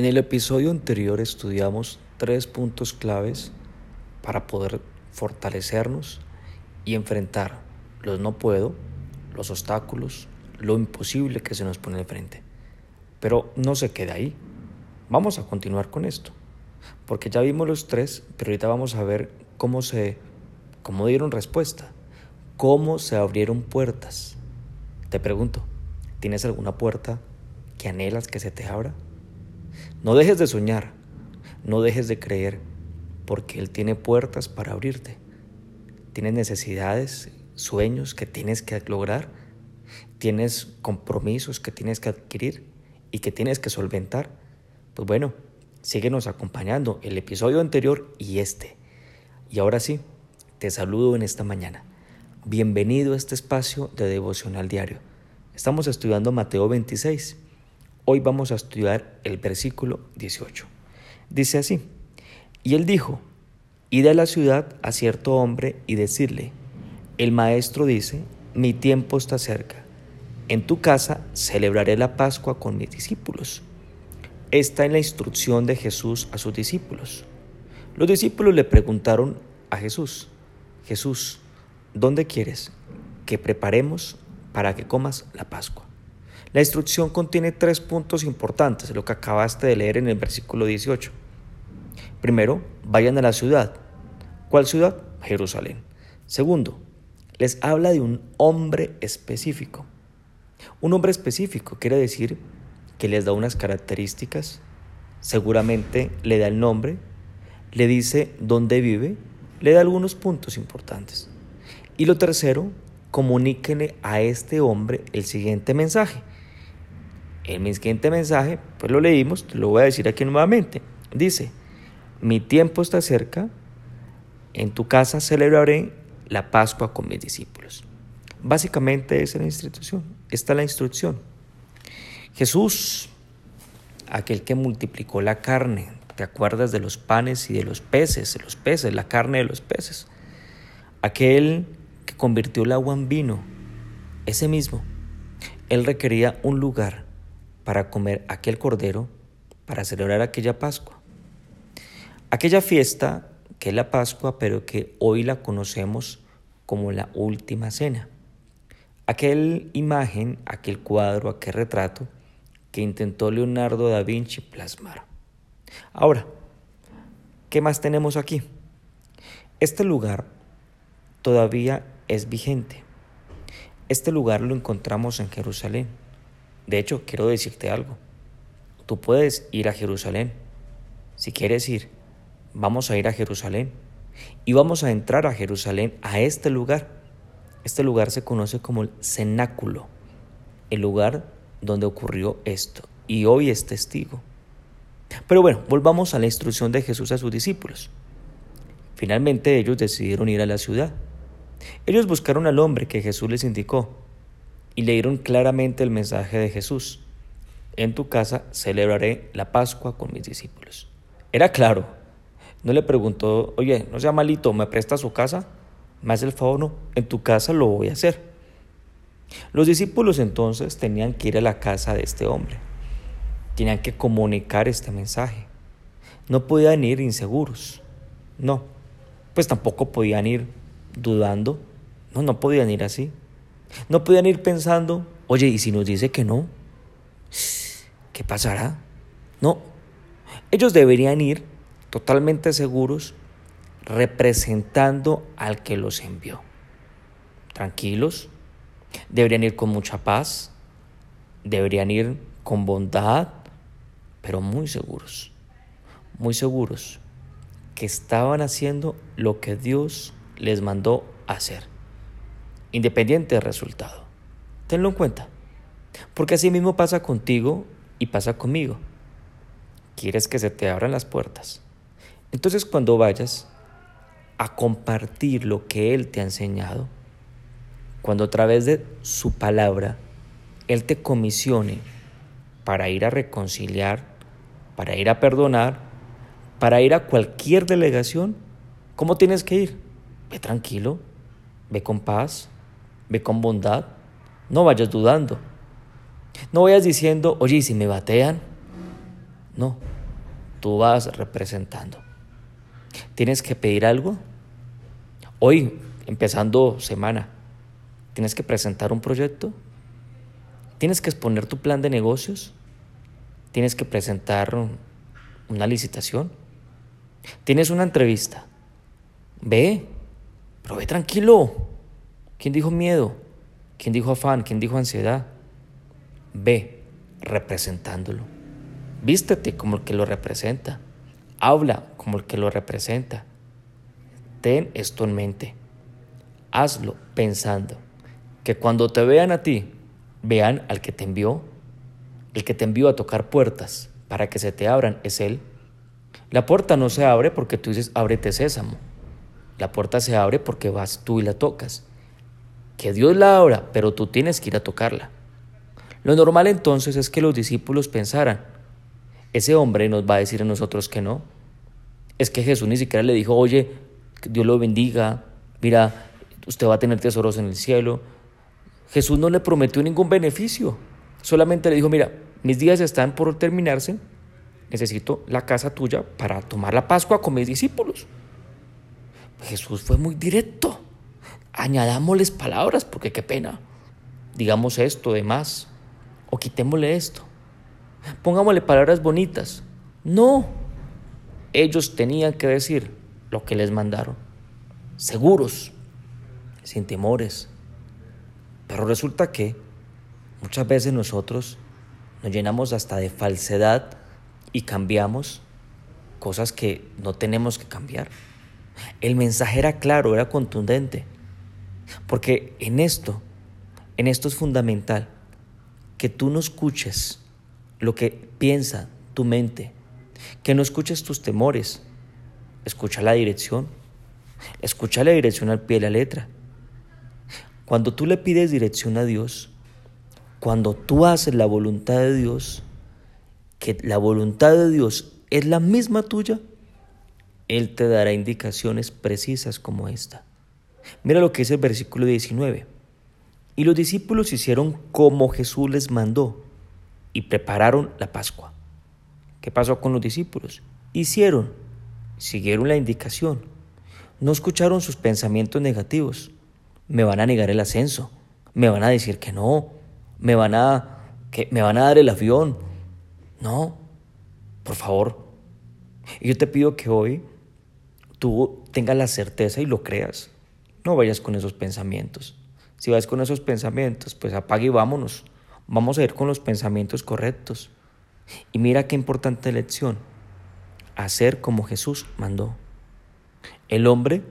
En el episodio anterior estudiamos tres puntos claves para poder fortalecernos y enfrentar los no puedo, los obstáculos, lo imposible que se nos pone enfrente. Pero no se queda ahí. Vamos a continuar con esto, porque ya vimos los tres, pero ahorita vamos a ver cómo se cómo dieron respuesta, cómo se abrieron puertas. Te pregunto, ¿tienes alguna puerta que anhelas que se te abra? No dejes de soñar, no dejes de creer, porque Él tiene puertas para abrirte. Tienes necesidades, sueños que tienes que lograr, tienes compromisos que tienes que adquirir y que tienes que solventar. Pues bueno, síguenos acompañando el episodio anterior y este. Y ahora sí, te saludo en esta mañana. Bienvenido a este espacio de devocional diario. Estamos estudiando Mateo 26 Hoy vamos a estudiar el versículo 18. Dice así, y él dijo, id a la ciudad a cierto hombre y decirle, el maestro dice, mi tiempo está cerca, en tu casa celebraré la Pascua con mis discípulos. Esta es la instrucción de Jesús a sus discípulos. Los discípulos le preguntaron a Jesús, Jesús, ¿dónde quieres que preparemos para que comas la Pascua? La instrucción contiene tres puntos importantes, lo que acabaste de leer en el versículo 18. Primero, vayan a la ciudad. ¿Cuál ciudad? Jerusalén. Segundo, les habla de un hombre específico. Un hombre específico quiere decir que les da unas características, seguramente le da el nombre, le dice dónde vive, le da algunos puntos importantes. Y lo tercero, comuníquenle a este hombre el siguiente mensaje. El siguiente mensaje, pues lo leímos, lo voy a decir aquí nuevamente. Dice, mi tiempo está cerca, en tu casa celebraré la Pascua con mis discípulos. Básicamente es la instrucción, esta es la instrucción. Jesús, aquel que multiplicó la carne, ¿te acuerdas de los panes y de los peces, de los peces, la carne de los peces? Aquel que convirtió el agua en vino, ese mismo, él requería un lugar para comer aquel cordero, para celebrar aquella Pascua. Aquella fiesta que es la Pascua, pero que hoy la conocemos como la última cena. Aquel imagen, aquel cuadro, aquel retrato que intentó Leonardo da Vinci plasmar. Ahora, ¿qué más tenemos aquí? Este lugar todavía es vigente. Este lugar lo encontramos en Jerusalén. De hecho, quiero decirte algo. Tú puedes ir a Jerusalén. Si quieres ir, vamos a ir a Jerusalén. Y vamos a entrar a Jerusalén, a este lugar. Este lugar se conoce como el cenáculo, el lugar donde ocurrió esto. Y hoy es testigo. Pero bueno, volvamos a la instrucción de Jesús a sus discípulos. Finalmente ellos decidieron ir a la ciudad. Ellos buscaron al hombre que Jesús les indicó y leyeron claramente el mensaje de Jesús. En tu casa celebraré la Pascua con mis discípulos. Era claro. No le preguntó, oye, no sea malito, ¿me presta su casa? ¿Me hace el favor? No, en tu casa lo voy a hacer. Los discípulos entonces tenían que ir a la casa de este hombre. Tenían que comunicar este mensaje. No podían ir inseguros. No. Pues tampoco podían ir dudando. No, no podían ir así. No podían ir pensando, oye, ¿y si nos dice que no? ¿Qué pasará? No. Ellos deberían ir totalmente seguros representando al que los envió. Tranquilos, deberían ir con mucha paz, deberían ir con bondad, pero muy seguros, muy seguros que estaban haciendo lo que Dios les mandó hacer independiente del resultado. Tenlo en cuenta, porque así mismo pasa contigo y pasa conmigo. Quieres que se te abran las puertas. Entonces cuando vayas a compartir lo que Él te ha enseñado, cuando a través de su palabra Él te comisione para ir a reconciliar, para ir a perdonar, para ir a cualquier delegación, ¿cómo tienes que ir? Ve tranquilo, ve con paz, ve con bondad, no vayas dudando. No vayas diciendo, oye, ¿y si me batean? No, tú vas representando. ¿Tienes que pedir algo? Hoy, empezando semana, ¿tienes que presentar un proyecto? ¿Tienes que exponer tu plan de negocios? ¿Tienes que presentar una licitación? ¿Tienes una entrevista? Ve, pero ve tranquilo. ¿Quién dijo miedo? ¿Quién dijo afán? ¿Quién dijo ansiedad? Ve representándolo. Vístete como el que lo representa. Habla como el que lo representa. Ten esto en mente. Hazlo pensando que cuando te vean a ti, vean al que te envió. El que te envió a tocar puertas para que se te abran es Él. La puerta no se abre porque tú dices, ábrete sésamo. La puerta se abre porque vas tú y la tocas. Que Dios la abra, pero tú tienes que ir a tocarla. Lo normal entonces es que los discípulos pensaran, ese hombre nos va a decir a nosotros que no. Es que Jesús ni siquiera le dijo, oye, Dios lo bendiga, mira, usted va a tener tesoros en el cielo. Jesús no le prometió ningún beneficio, solamente le dijo, mira, mis días están por terminarse, necesito la casa tuya para tomar la Pascua con mis discípulos. Jesús fue muy directo. Añadámosles palabras, porque qué pena. Digamos esto de más, o quitémosle esto. Pongámosle palabras bonitas. No, ellos tenían que decir lo que les mandaron, seguros, sin temores. Pero resulta que muchas veces nosotros nos llenamos hasta de falsedad y cambiamos cosas que no tenemos que cambiar. El mensaje era claro, era contundente. Porque en esto, en esto es fundamental que tú no escuches lo que piensa tu mente, que no escuches tus temores, escucha la dirección, escucha la dirección al pie de la letra. Cuando tú le pides dirección a Dios, cuando tú haces la voluntad de Dios, que la voluntad de Dios es la misma tuya, Él te dará indicaciones precisas como esta. Mira lo que dice el versículo 19. Y los discípulos hicieron como Jesús les mandó y prepararon la Pascua. ¿Qué pasó con los discípulos? Hicieron, siguieron la indicación, no escucharon sus pensamientos negativos. Me van a negar el ascenso, me van a decir que no, me van a, que me van a dar el avión, no, por favor. Yo te pido que hoy tú tengas la certeza y lo creas. No vayas con esos pensamientos. Si vas con esos pensamientos, pues apague y vámonos. Vamos a ir con los pensamientos correctos. Y mira qué importante lección. Hacer como Jesús mandó. El hombre,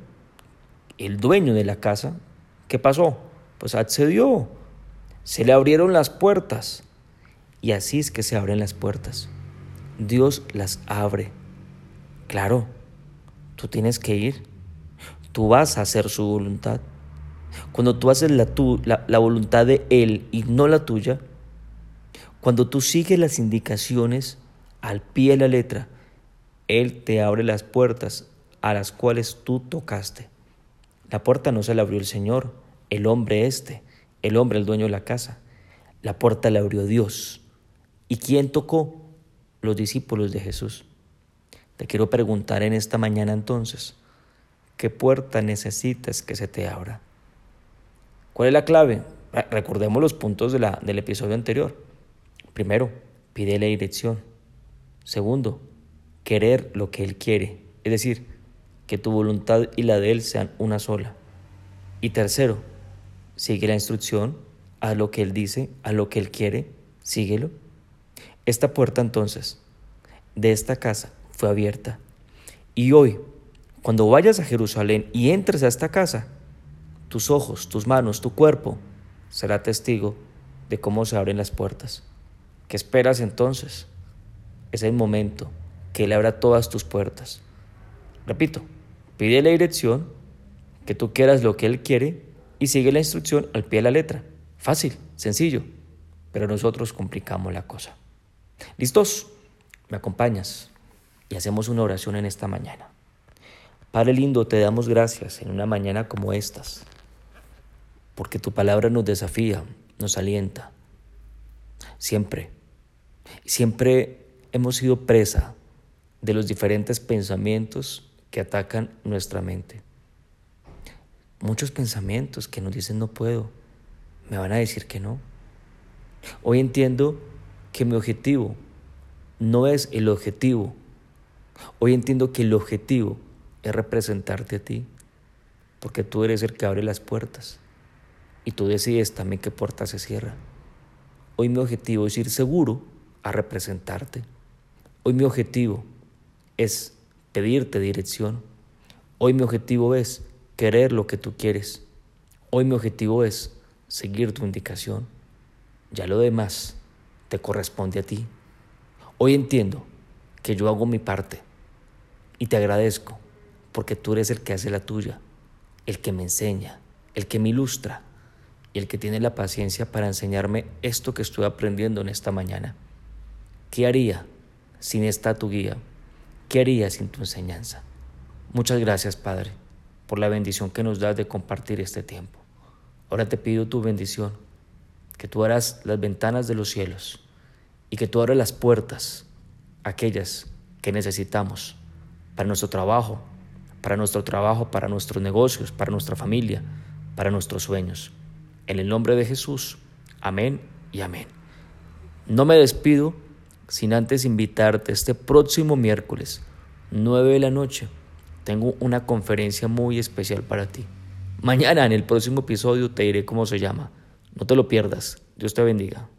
el dueño de la casa, ¿qué pasó? Pues accedió. Se le abrieron las puertas. Y así es que se abren las puertas. Dios las abre. Claro, tú tienes que ir. Tú vas a hacer su voluntad. Cuando tú haces la, la, voluntad de Él y no la tuya, cuando tú sigues las indicaciones al pie de la letra, Él te abre las puertas a las cuales tú tocaste. La puerta no se la abrió el Señor, el hombre este, el hombre, el dueño de la casa. La puerta la abrió Dios. ¿Y quién tocó? Los discípulos de Jesús. Te quiero preguntar en esta mañana entonces, ¿qué puerta necesitas que se te abra? ¿Cuál es la clave? Recordemos los puntos del episodio anterior. Primero, pide la dirección. Segundo, querer lo que Él quiere, es decir, que tu voluntad y la de Él sean una sola. Y tercero, sigue la instrucción, haz lo que Él dice, haz lo que Él quiere, síguelo. Esta puerta entonces de esta casa fue abierta. Y hoy, cuando vayas a Jerusalén y entres a esta casa, tus ojos, tus manos, tu cuerpo será testigo de cómo se abren las puertas. ¿Qué esperas entonces? Es el momento que Él abra todas tus puertas. Repito, pide la dirección, que tú quieras lo que Él quiere y sigue la instrucción al pie de la letra. Fácil, sencillo, pero nosotros complicamos la cosa. ¿Listos? ¿Me acompañas? Y hacemos una oración en esta mañana. Padre lindo, te damos gracias en una mañana como estas, porque tu palabra nos desafía, nos alienta. Siempre, siempre hemos sido presa de los diferentes pensamientos que atacan nuestra mente. Muchos pensamientos que nos dicen no puedo, me van a decir que no. Hoy entiendo que mi objetivo no es el objetivo. Hoy entiendo que el objetivo es representarte a ti, porque tú eres el que abre las puertas y tú decides también qué puerta se cierra. Hoy mi objetivo es ir seguro a representarte. Hoy mi objetivo es pedirte dirección. Hoy mi objetivo es querer lo que tú quieres. Hoy mi objetivo es seguir tu indicación. Ya lo demás te corresponde a ti. Hoy entiendo que yo hago mi parte y te agradezco porque tú eres el que hace la tuya, el que me enseña, el que me ilustra y el que tiene la paciencia para enseñarme esto que estoy aprendiendo en esta mañana. ¿Qué haría sin esta tu guía? ¿Qué haría sin tu enseñanza? Muchas gracias, Padre, por la bendición que nos das de compartir este tiempo. Ahora te pido tu bendición, que tú abras las ventanas de los cielos y que tú abras las puertas, aquellas que necesitamos para nuestro trabajo, para nuestro trabajo, para nuestros negocios, para nuestra familia, para nuestros sueños. En el nombre de Jesús, amén y amén. No me despido sin antes invitarte este próximo miércoles, 9 de la noche. Tengo una conferencia muy especial para ti. Mañana en el próximo episodio te diré cómo se llama. No te lo pierdas. Dios te bendiga.